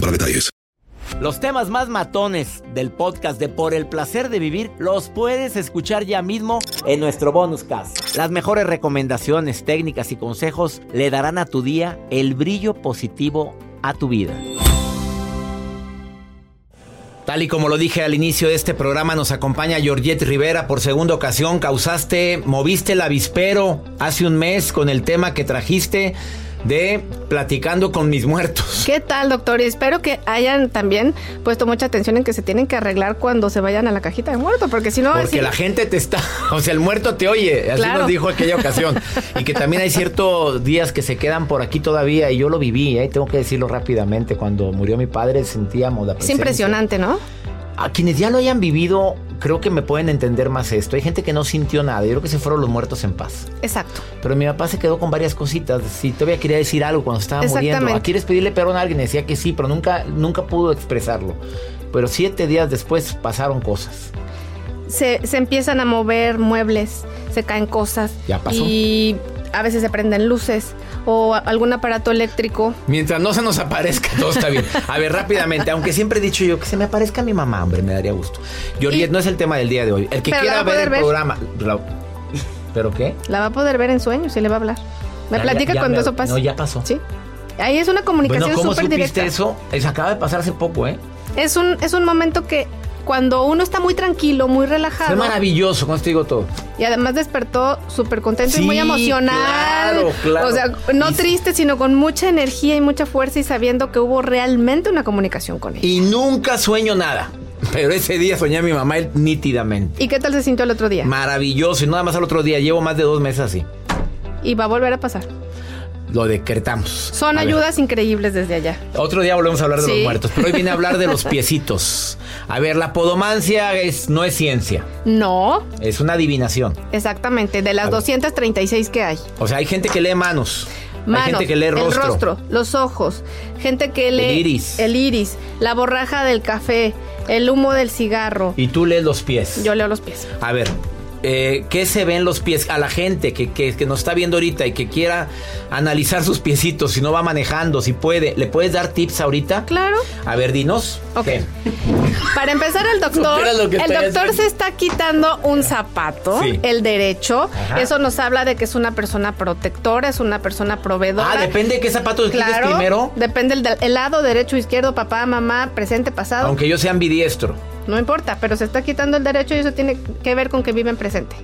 para detalles. Los temas más matones del podcast de Por el placer de vivir los puedes escuchar ya mismo en nuestro bonus cast. Las mejores recomendaciones, técnicas y consejos le darán a tu día el brillo positivo a tu vida. Tal y como lo dije al inicio de este programa, nos acompaña Georgette Rivera por segunda ocasión. Causaste, moviste el avispero hace un mes con el tema que trajiste de Platicando con mis muertos. ¿Qué tal, doctor? Y espero que hayan también puesto mucha atención en que se tienen que arreglar cuando se vayan a la cajita de muerto, porque si no... Porque la gente te está, o sea, el muerto te oye, así nos dijo aquella ocasión. y que también hay ciertos días que se quedan por aquí todavía, y yo lo viví, ¿eh? tengo que decirlo rápidamente, cuando murió mi padre sentíamos la presencia. Es impresionante, ¿no? A quienes ya lo hayan vivido, creo que me pueden entender más esto. Hay gente que no sintió nada. Yo creo que se fueron los muertos en paz. Exacto. Pero mi papá se quedó con varias cositas. Si todavía quería decir algo cuando estaba muriendo. ¿Quieres pedirle perdón a alguien? Decía que sí, pero nunca, nunca pudo expresarlo. Pero siete días después pasaron cosas. Se, se empiezan a mover muebles, se caen cosas. Ya pasó. Y a veces se prenden luces o algún aparato eléctrico. Mientras no se nos aparezca, todo está bien. A ver, rápidamente, aunque siempre he dicho yo que se me aparezca mi mamá, hombre, me daría gusto. Georgette, no es el tema del día de hoy. El que quiera ver el programa. ¿Pero qué? La va a poder ver en sueños y le va a hablar. Me platica cuando eso pase. No, ya pasó. Sí. Ahí es una comunicación bueno, ¿cómo supiste eso? Eso acaba de pasar hace poco, ¿eh? Es un, es un momento que cuando uno está muy tranquilo, muy relajado. Fue maravilloso, digo todo. Y además despertó súper contento y muy emocionado. Claro, claro. O sea, no triste, sino con mucha energía y mucha fuerza y sabiendo que hubo realmente una comunicación con él. Y nunca sueño nada. Pero ese día soñé a mi mamá nítidamente. ¿Y qué tal se sintió el otro día? Maravilloso. Y nada más al otro día. Llevo más de dos meses así. Y va a volver a pasar lo decretamos. Son ayudas increíbles desde allá. Otro día volvemos a hablar de los muertos, pero hoy viene a hablar de los piecitos. A ver, la podomancia es, no es ciencia. No. Es una adivinación. Exactamente, de las 236 que hay. O sea, hay gente que lee manos. hay gente que lee rostro. El rostro, los ojos, gente que lee el iris. el iris, la borraja del café, el humo del cigarro. Y tú lees los pies. Yo leo los pies. A ver, eh, qué se ven los pies a la gente que, que, nos está viendo ahorita y que quiera analizar sus piecitos, si no va manejando, si puede, ¿le puedes dar tips ahorita? Claro. A ver, dinos. Ok. Para empezar, el doctor, el doctor se está quitando un zapato, el derecho. Eso nos habla de que es una persona protectora, es una persona proveedora. Ah, depende de qué zapato claro, primero. Depende del lado derecho, izquierdo, papá, mamá, presente, pasado. Aunque yo sea ambidiestro. No importa, pero se está quitando el derecho y eso tiene que ver con que vive en presente.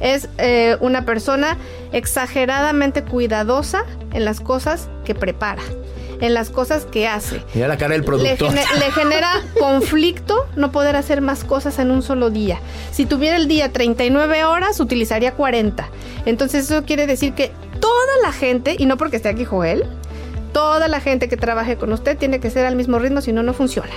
Es eh, una persona exageradamente cuidadosa en las cosas que prepara en las cosas que hace. Mira la cara del productor. Le, genera conflicto no poder hacer más cosas en un solo día. Si tuviera el día 39 horas, utilizaría 40. Entonces eso quiere decir que toda la gente, y no porque esté aquí Joel, toda la gente que trabaje con usted tiene que ser al mismo ritmo, si no, no funciona.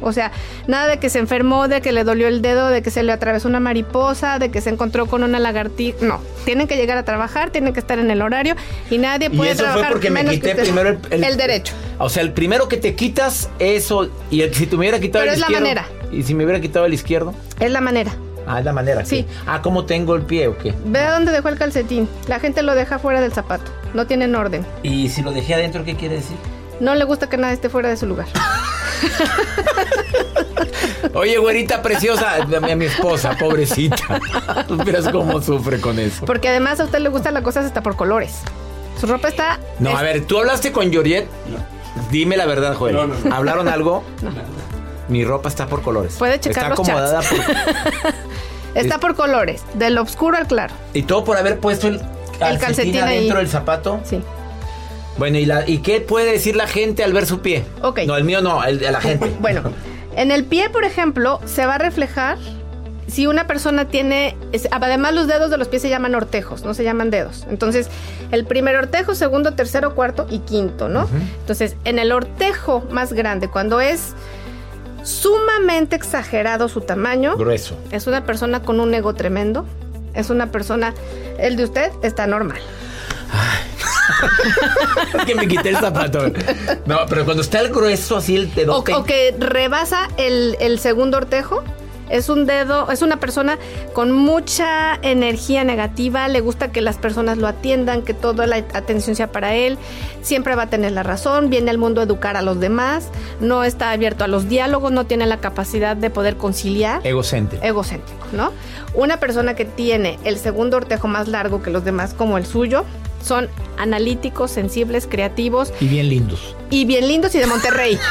O sea, nada de que se enfermó, de que le dolió el dedo, de que se le atravesó una mariposa, de que se encontró con una lagartija. No, tienen que llegar a trabajar, tienen que estar en el horario y nadie puede y eso trabajar fue porque me quité primero el, derecho. O sea, el primero que te quitas eso y el, si te me hubiera quitado Pero el es la manera. Y si me hubiera quitado el izquierdo. Es la manera. Ah, es la manera. Sí. Ah, ¿cómo tengo el pie o qué? Ve a dónde dejó el calcetín. La gente lo deja fuera del zapato. No tienen orden. ¿Y si lo dejé adentro, qué quiere decir? No le gusta que nada esté fuera de su lugar. Oye, güerita preciosa, a mi esposa, pobrecita. Tú miras cómo sufre con eso. Porque además a usted le gustan las cosas hasta por colores. Su ropa está. No, a ver, ¿tú hablaste con Georgette? Dime la verdad, Joel. No, no, no. ¿Hablaron algo? Mi ropa está por colores. Puede checar Está los acomodada por... Está por colores, del oscuro al claro. Y todo por haber puesto el calcetín, calcetín ahí. adentro del zapato. Sí. Bueno, ¿y, la, ¿y qué puede decir la gente al ver su pie? Ok. No, el mío no, el de la gente. Bueno, en el pie, por ejemplo, se va a reflejar si una persona tiene, además los dedos de los pies se llaman ortejos, no se llaman dedos. Entonces, el primer ortejo, segundo, tercero, cuarto y quinto, ¿no? Entonces, en el ortejo más grande, cuando es sumamente exagerado su tamaño, Grueso. es una persona con un ego tremendo, es una persona, el de usted está normal. Es que me quité el zapato. No, pero cuando está el grueso así el O, dedote. o que rebasa el, el segundo ortejo. Es un dedo, es una persona con mucha energía negativa, le gusta que las personas lo atiendan, que toda la atención sea para él, siempre va a tener la razón, viene al mundo a educar a los demás, no está abierto a los diálogos, no tiene la capacidad de poder conciliar Egocéntrico. egocéntrico, ¿no? Una persona que tiene el segundo ortejo más largo que los demás, como el suyo, son analíticos, sensibles, creativos Y bien lindos. y bien lindos y de Monterrey.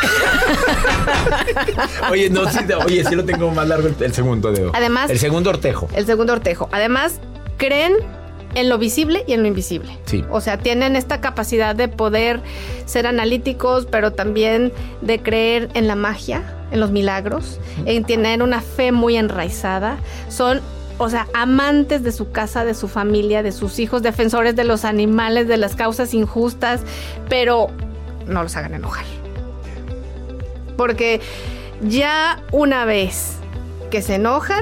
Oye, no, sí, oye, sí lo tengo más largo el, el segundo dedo. Además- El segundo ortejo. El segundo ortejo. Además, creen en lo visible y en lo invisible. Sí. O sea, tienen esta capacidad de poder ser analíticos, pero también de creer en la magia, en los milagros, en tener una fe muy enraizada. Son, o sea, amantes de su casa, de su familia, de sus hijos, defensores de los animales, de las causas injustas, pero no los hagan enojar. Porque ya una vez que se enojan,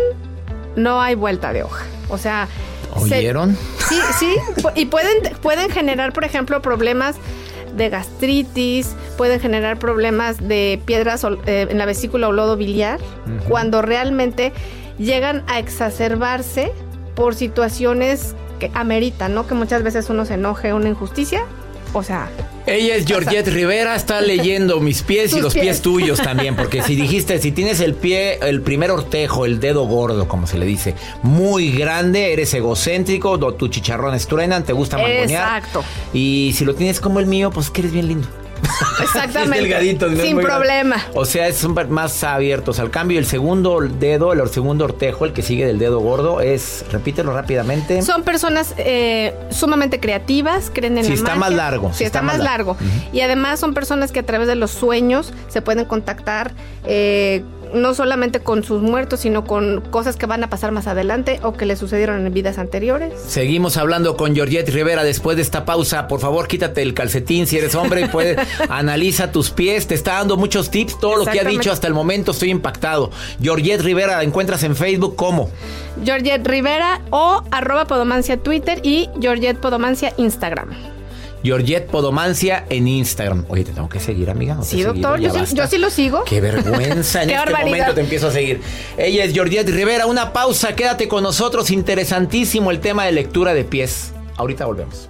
no hay vuelta de hoja. O sea, se- ¿Oyeron? Sí, sí. Y pueden, pueden generar, por ejemplo, problemas de gastritis, pueden generar problemas de piedras eh, en la vesícula o lodo biliar, cuando realmente llegan a exacerbarse por situaciones que ameritan, ¿no? Que muchas veces uno se enoje, una injusticia. O sea, Ella es Georgette Rivera, está leyendo mis pies y los pies. pies. tuyos también, porque si dijiste, si tienes el pie, el primer ortejo, el dedo gordo, como se le dice, muy grande, eres egocéntrico, tus chicharrones truenan, te gusta mangonear. Exacto. Y si lo tienes como el mío, pues que eres bien lindo. exactamente. Es delgadito, no es sin grande. problema. O sea, son más abiertos. Al cambio, el segundo dedo, el segundo ortejo, el que sigue del dedo gordo, es, repítelo rápidamente. Son personas eh, sumamente creativas, creen en la está magia. más largo, Sí, está, más largo. Y además son personas que a través de los sueños se pueden contactar eh, no solamente con sus muertos, sino con cosas que van a pasar más adelante o que le sucedieron en vidas anteriores. Seguimos hablando con Georgette Rivera después de esta pausa. Por favor, quítate el calcetín si eres hombre y puede analiza tus pies. Te está dando muchos tips. Todo lo que ha dicho hasta el momento estoy impactado. Georgette Rivera la encuentras en Facebook ¿cómo? Georgette Rivera o arroba Podomancia Twitter y Georgette Podomancia Instagram. Georgette Podomancia en Instagram. Oye, te tengo que seguir, amiga. ¿No te Sí, doctor, yo sí, basta. yo sí lo sigo. Qué vergüenza, en Qué este barbaridad. momento te empiezo a seguir. Ella es Georgette Rivera. Una pausa, quédate con nosotros. Interesantísimo el tema de lectura de pies. Ahorita volvemos.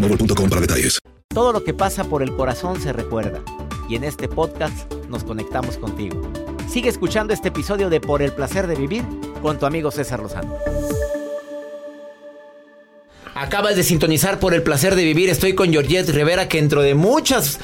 para detalles. Todo lo que pasa por el corazón se recuerda. Y en este podcast nos conectamos contigo. Sigue escuchando este episodio de Por el placer de vivir con tu amigo César Lozano. Acabas de sintonizar por el placer de vivir. Estoy con Georgette Rivera, que dentro de muchas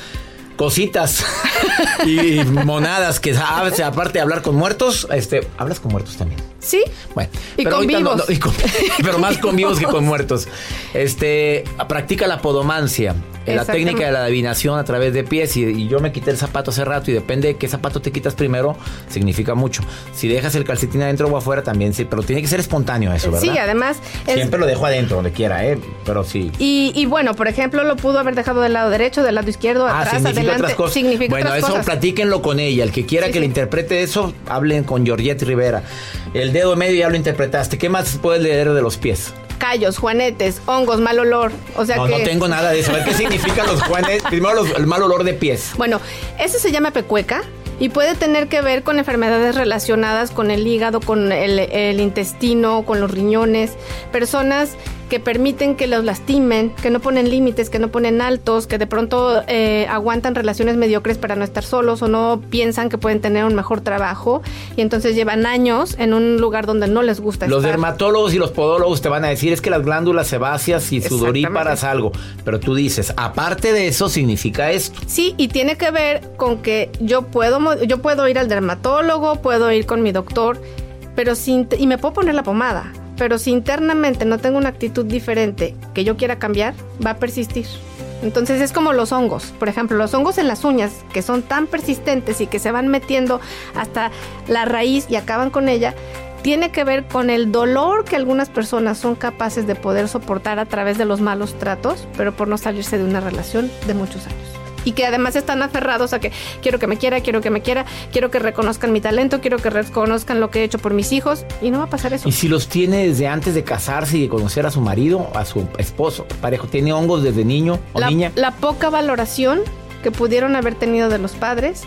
cositas y monadas que hace, aparte de hablar con muertos, este, hablas con muertos también. ¿Sí? Bueno, Y con ahorita vivos. y con- pero más con vivos que con muertos. Este, practica la podomancia. la técnica de la adivinación a través de pies y, yo me quité el zapato hace rato y depende de qué zapato te quitas primero, significa mucho. Si dejas el calcetín adentro o afuera también sí, pero tiene que ser espontáneo eso, ¿verdad? Sí, además... Siempre lo dejo adentro, donde quiera, ¿eh? Pero sí. Y, bueno, por ejemplo, lo pudo haber dejado del lado derecho, del lado izquierdo, ah, atrás, adelante. Otras cosas. Significa bueno, eso platíquenlo con ella. El que quiera que le interprete eso, hablen con Georgette Rivera. El dedo medio ya lo interpretaste. ¿Qué más puedes leer de los pies? callos, juanetes, hongos, mal olor. O sea no, que... no tengo nada de eso. A ver qué significan los juanetes. Primero el mal olor de pies. Bueno, eso se llama pecueca y puede tener que ver con enfermedades relacionadas con el hígado, con el, el intestino, con los riñones. Personas que permiten que los lastimen, que no ponen límites, que no ponen altos, que de pronto eh, aguantan relaciones mediocres para no estar solos o no piensan que pueden tener un mejor trabajo y entonces llevan años en un lugar donde no les gusta los dermatólogos y los podólogos te van a decir es que las glándulas sebáceas y sudoríparas algo, pero tú dices, aparte de eso significa esto. Sí, y tiene que ver con que yo puedo yo puedo ir al dermatólogo, puedo ir con mi doctor, pero sin y me puedo poner la pomada pero si internamente no tengo una actitud diferente que yo quiera cambiar, va a persistir. Entonces es como los hongos. Por ejemplo, los hongos en las uñas, que son tan persistentes y que se van metiendo hasta la raíz y acaban con ella, tiene que ver con el dolor que algunas personas son capaces de poder soportar a través de los malos tratos, pero por no salirse de una relación de muchos años y que además están aferrados a que quiero que me quiera, quiero que me quiera, quiero que reconozcan mi talento, quiero que reconozcan lo que he hecho por mis hijos y no va a pasar eso. Y si los tiene desde antes de casarse y de conocer a su marido, a su esposo, parejo, tiene hongos desde niño o niña. La poca valoración que pudieron haber tenido de los padres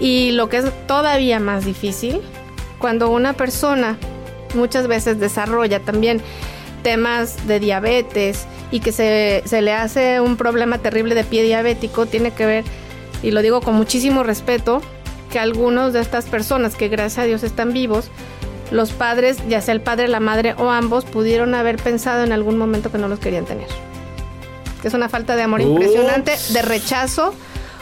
y lo que es todavía más difícil, cuando una persona muchas veces desarrolla también temas de diabetes, y que se, se le hace un problema terrible de pie diabético, tiene que ver, y lo digo con muchísimo respeto, que algunos de estas personas que gracias a Dios están vivos, los padres, ya sea el padre, la madre o ambos, pudieron haber pensado en algún momento que no los querían tener. Que es una falta de amor impresionante, de rechazo,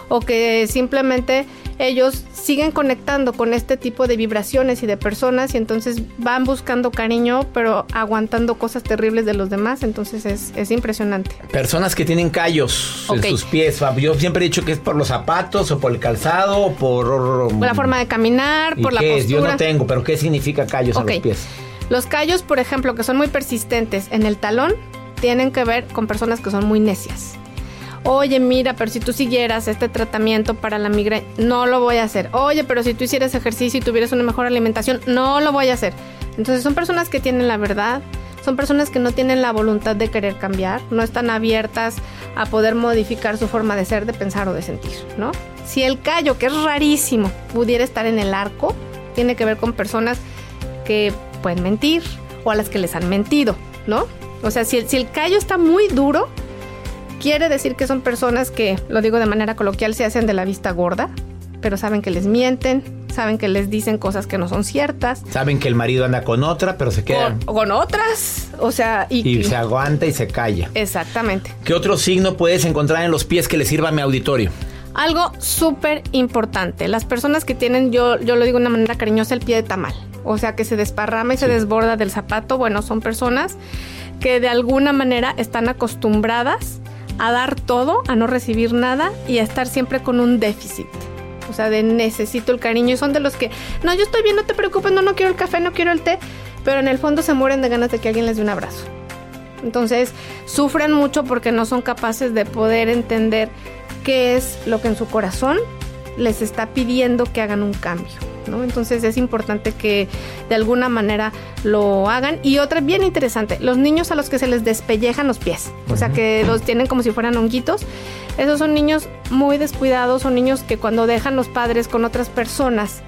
o que simplemente ellos siguen conectando con este tipo de vibraciones y de personas y entonces van buscando cariño, pero aguantando cosas terribles de los demás, entonces es, impresionante. Personas que tienen callos en sus pies, yo siempre he dicho que es por los zapatos o por el calzado o por... la forma de caminar, por la postura. Yo no tengo, pero ¿qué significa callos en los pies? Los callos, por ejemplo, que son muy persistentes en el talón, tienen que ver con personas que son muy necias oye, mira, pero si tú siguieras este tratamiento para la migraña, no lo voy a hacer. Oye, pero si tú hicieras ejercicio y tuvieras una mejor alimentación, no lo voy a hacer. Entonces son personas que tienen la verdad, son personas que no tienen la voluntad de querer cambiar, no están abiertas a poder modificar su forma de ser, de pensar o de sentir, ¿no? Si el callo, que es rarísimo, pudiera estar en el arco, tiene que ver con personas que pueden mentir o a las que les han mentido, ¿no? O sea, si el, si el callo está muy duro, Quiere decir que son personas que, lo digo de manera coloquial, se hacen de la vista gorda, pero saben que les mienten, saben que les dicen cosas que no son ciertas. Saben que el marido anda con otra, pero se quedan. Con, con otras, o sea... Y, y, se aguanta y se calla. Exactamente. ¿Qué otro signo puedes encontrar en los pies que le sirva a mi auditorio? Algo súper importante. Las personas que tienen, yo, yo lo digo de una manera cariñosa, el pie de tamal. O sea, que se desparrama y se desborda del zapato. Bueno, son personas que de alguna manera están acostumbradas a dar todo, a no recibir nada y a estar siempre con un déficit. O sea, de necesito el cariño. Y son de los que, no, yo estoy bien, no te preocupes, no, no quiero el café, no quiero el té. Pero en el fondo se mueren de ganas de que alguien les dé un abrazo. Entonces, sufren mucho porque no son capaces de poder entender qué es lo que en su corazón les está pidiendo que hagan un cambio. Entonces es importante que de alguna manera lo hagan. Y otra bien interesante, los niños a los que se les despellejan los pies, o sea que los tienen como si fueran honguitos, esos son niños muy descuidados, son niños que cuando dejan los padres con otras personas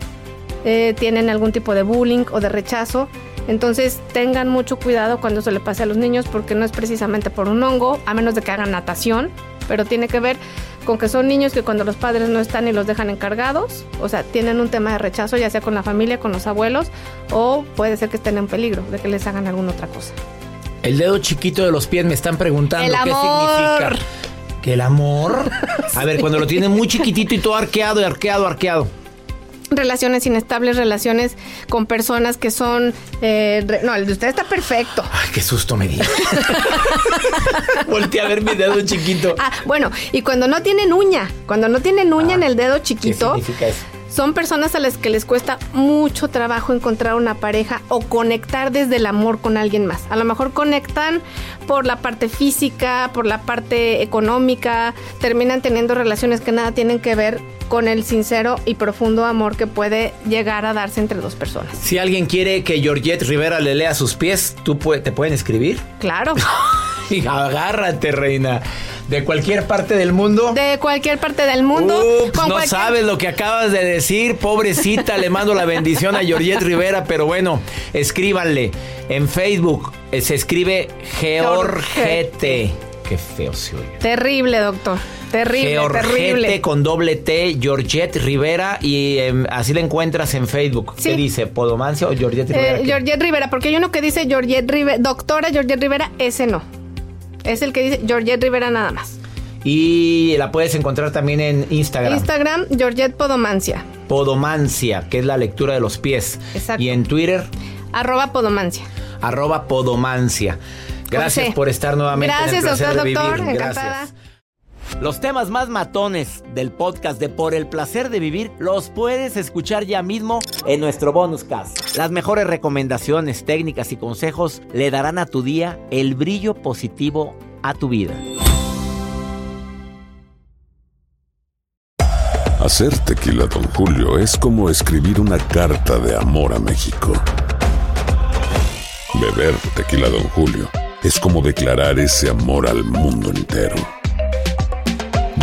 eh, tienen algún tipo de bullying o de rechazo. Entonces tengan mucho cuidado cuando se le pase a los niños porque no es precisamente por un hongo, a menos de que hagan natación, pero tiene que ver con que son niños que cuando los padres no están y los dejan encargados, o sea, tienen un tema de rechazo, ya sea con la familia, con los abuelos, o puede ser que estén en peligro de que les hagan alguna otra cosa. El dedo chiquito de los pies me están preguntando qué significa. ¿Que el amor? A ver, cuando lo tienen muy chiquitito y todo arqueado y arqueado, arqueado. Relaciones inestables, relaciones con personas que son... eh, re- no, el de usted está perfecto. Ay, qué susto me di. Volté a ver mi dedo chiquito. Ah, bueno, y cuando no tienen uña, cuando no tienen uña en el dedo ¿Qué chiquito, significa eso? Son personas a las que les cuesta mucho trabajo encontrar una pareja o conectar desde el amor con alguien más. A lo mejor conectan por la parte física, por la parte económica, terminan teniendo relaciones que nada tienen que ver con el sincero y profundo amor que puede llegar a darse entre dos personas. Si alguien quiere que Georgette Rivera le lea sus pies, ¿tú pu- te pueden escribir? Claro, Y agárrate, reina. De cualquier parte del mundo. de cualquier parte del mundo. Ups, con no cualquier- sabes lo que acabas de decir, pobrecita. le mando la bendición a Georgette Rivera, pero bueno, escríbanle. En Facebook eh, se escribe Georgette. Qué feo se oye. Terrible, doctor. Terrible, Georgette terrible. con doble T, Georgette Rivera, y em, así la encuentras en Facebook. Sí. ¿Qué dice? ¿Podomancia o Georgette Rivera? Eh, ¿Qué? Georgette Rivera, porque hay uno que dice Georgette Rivera, doctora Georgette Rivera, ese no. Es el que dice Georgette Rivera nada más. Y la puedes encontrar también en Instagram. Instagram, Georgette Podomancia, Podomancia, que es la lectura de los pies. Exacto. Y en Twitter, arroba Podomancia. arroba Podomancia. Gracias José. por estar nuevamente Gracias en el a usted, doctor. Encantada. Gracias. Los temas más matones del podcast de Por el placer de vivir los puedes escuchar ya mismo en nuestro bonus cast. Las mejores recomendaciones, técnicas y consejos le darán a tu día el brillo positivo a tu vida. Hacer tequila, Don Julio, es como escribir una carta de amor a México. Beber tequila, Don Julio, es como declarar ese amor al mundo entero.